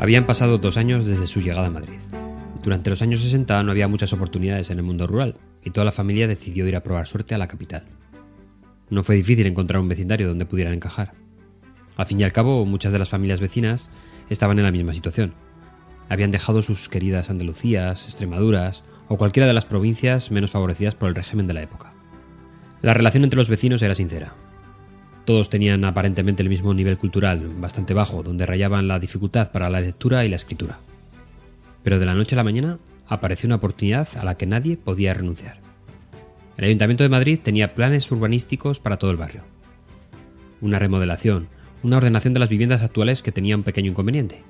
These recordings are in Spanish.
Habían pasado dos años desde su llegada a Madrid. Durante los años 60 no había muchas oportunidades en el mundo rural y toda la familia decidió ir a probar suerte a la capital. No fue difícil encontrar un vecindario donde pudieran encajar. Al fin y al cabo, muchas de las familias vecinas estaban en la misma situación. Habían dejado sus queridas Andalucías, Extremaduras o cualquiera de las provincias menos favorecidas por el régimen de la época. La relación entre los vecinos era sincera, todos tenían aparentemente el mismo nivel cultural, bastante bajo, donde rayaban la dificultad para la lectura y la escritura. Pero de la noche a la mañana apareció una oportunidad a la que nadie podía renunciar. El Ayuntamiento de Madrid tenía planes urbanísticos para todo el barrio. Una remodelación, una ordenación de las viviendas actuales que tenía un pequeño inconveniente.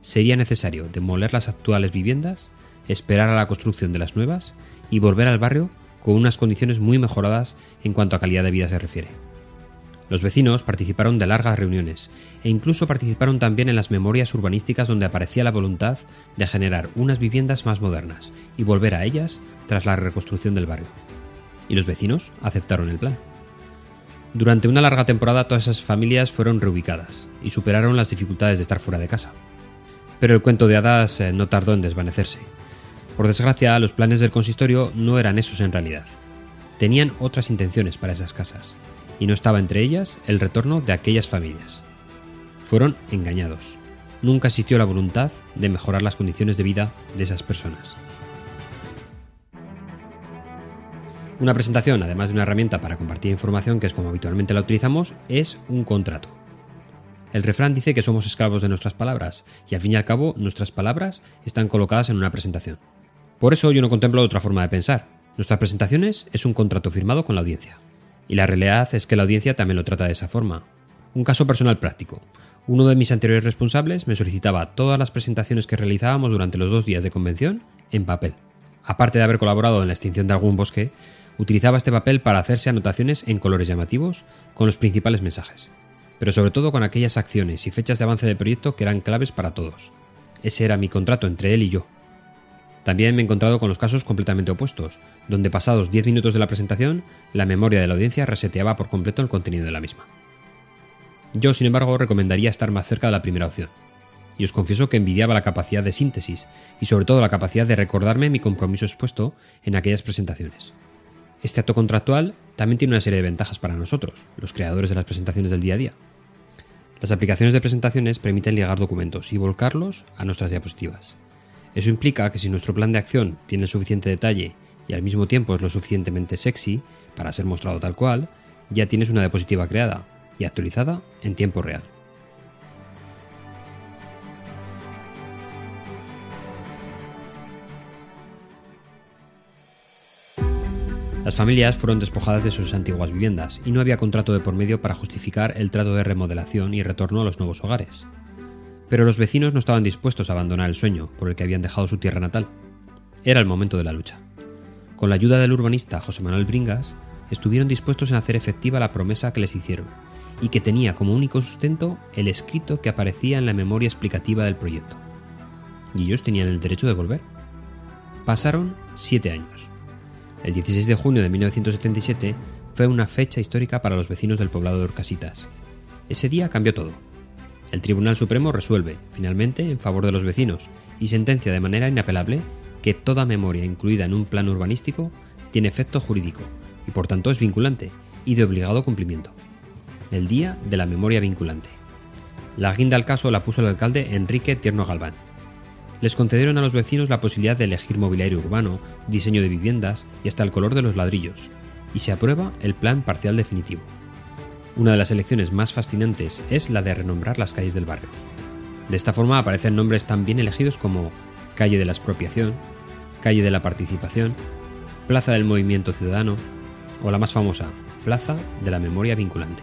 Sería necesario demoler las actuales viviendas, esperar a la construcción de las nuevas y volver al barrio con unas condiciones muy mejoradas en cuanto a calidad de vida se refiere. Los vecinos participaron de largas reuniones e incluso participaron también en las memorias urbanísticas donde aparecía la voluntad de generar unas viviendas más modernas y volver a ellas tras la reconstrucción del barrio. Y los vecinos aceptaron el plan. Durante una larga temporada todas esas familias fueron reubicadas y superaron las dificultades de estar fuera de casa. Pero el cuento de hadas eh, no tardó en desvanecerse. Por desgracia, los planes del consistorio no eran esos en realidad. Tenían otras intenciones para esas casas y no estaba entre ellas el retorno de aquellas familias. Fueron engañados. Nunca existió la voluntad de mejorar las condiciones de vida de esas personas. Una presentación, además de una herramienta para compartir información, que es como habitualmente la utilizamos, es un contrato. El refrán dice que somos esclavos de nuestras palabras, y al fin y al cabo nuestras palabras están colocadas en una presentación. Por eso yo no contemplo otra forma de pensar. Nuestras presentaciones es un contrato firmado con la audiencia. Y la realidad es que la audiencia también lo trata de esa forma. Un caso personal práctico. Uno de mis anteriores responsables me solicitaba todas las presentaciones que realizábamos durante los dos días de convención en papel. Aparte de haber colaborado en la extinción de algún bosque, utilizaba este papel para hacerse anotaciones en colores llamativos con los principales mensajes, pero sobre todo con aquellas acciones y fechas de avance del proyecto que eran claves para todos. Ese era mi contrato entre él y yo. También me he encontrado con los casos completamente opuestos, donde pasados 10 minutos de la presentación, la memoria de la audiencia reseteaba por completo el contenido de la misma. Yo, sin embargo, recomendaría estar más cerca de la primera opción, y os confieso que envidiaba la capacidad de síntesis y sobre todo la capacidad de recordarme mi compromiso expuesto en aquellas presentaciones. Este acto contractual también tiene una serie de ventajas para nosotros, los creadores de las presentaciones del día a día. Las aplicaciones de presentaciones permiten ligar documentos y volcarlos a nuestras diapositivas. Eso implica que si nuestro plan de acción tiene suficiente detalle y al mismo tiempo es lo suficientemente sexy para ser mostrado tal cual, ya tienes una diapositiva creada y actualizada en tiempo real. Las familias fueron despojadas de sus antiguas viviendas y no había contrato de por medio para justificar el trato de remodelación y retorno a los nuevos hogares. Pero los vecinos no estaban dispuestos a abandonar el sueño por el que habían dejado su tierra natal. Era el momento de la lucha. Con la ayuda del urbanista José Manuel Bringas, estuvieron dispuestos en hacer efectiva la promesa que les hicieron, y que tenía como único sustento el escrito que aparecía en la memoria explicativa del proyecto. Y ellos tenían el derecho de volver. Pasaron siete años. El 16 de junio de 1977 fue una fecha histórica para los vecinos del poblado de Orcasitas. Ese día cambió todo. El Tribunal Supremo resuelve, finalmente, en favor de los vecinos y sentencia de manera inapelable que toda memoria incluida en un plan urbanístico tiene efecto jurídico y por tanto es vinculante y de obligado cumplimiento. El día de la memoria vinculante. La guinda al caso la puso el alcalde Enrique Tierno Galván. Les concedieron a los vecinos la posibilidad de elegir mobiliario urbano, diseño de viviendas y hasta el color de los ladrillos, y se aprueba el plan parcial definitivo. Una de las elecciones más fascinantes es la de renombrar las calles del barrio. De esta forma aparecen nombres tan bien elegidos como Calle de la Expropiación, Calle de la Participación, Plaza del Movimiento Ciudadano o la más famosa, Plaza de la Memoria Vinculante.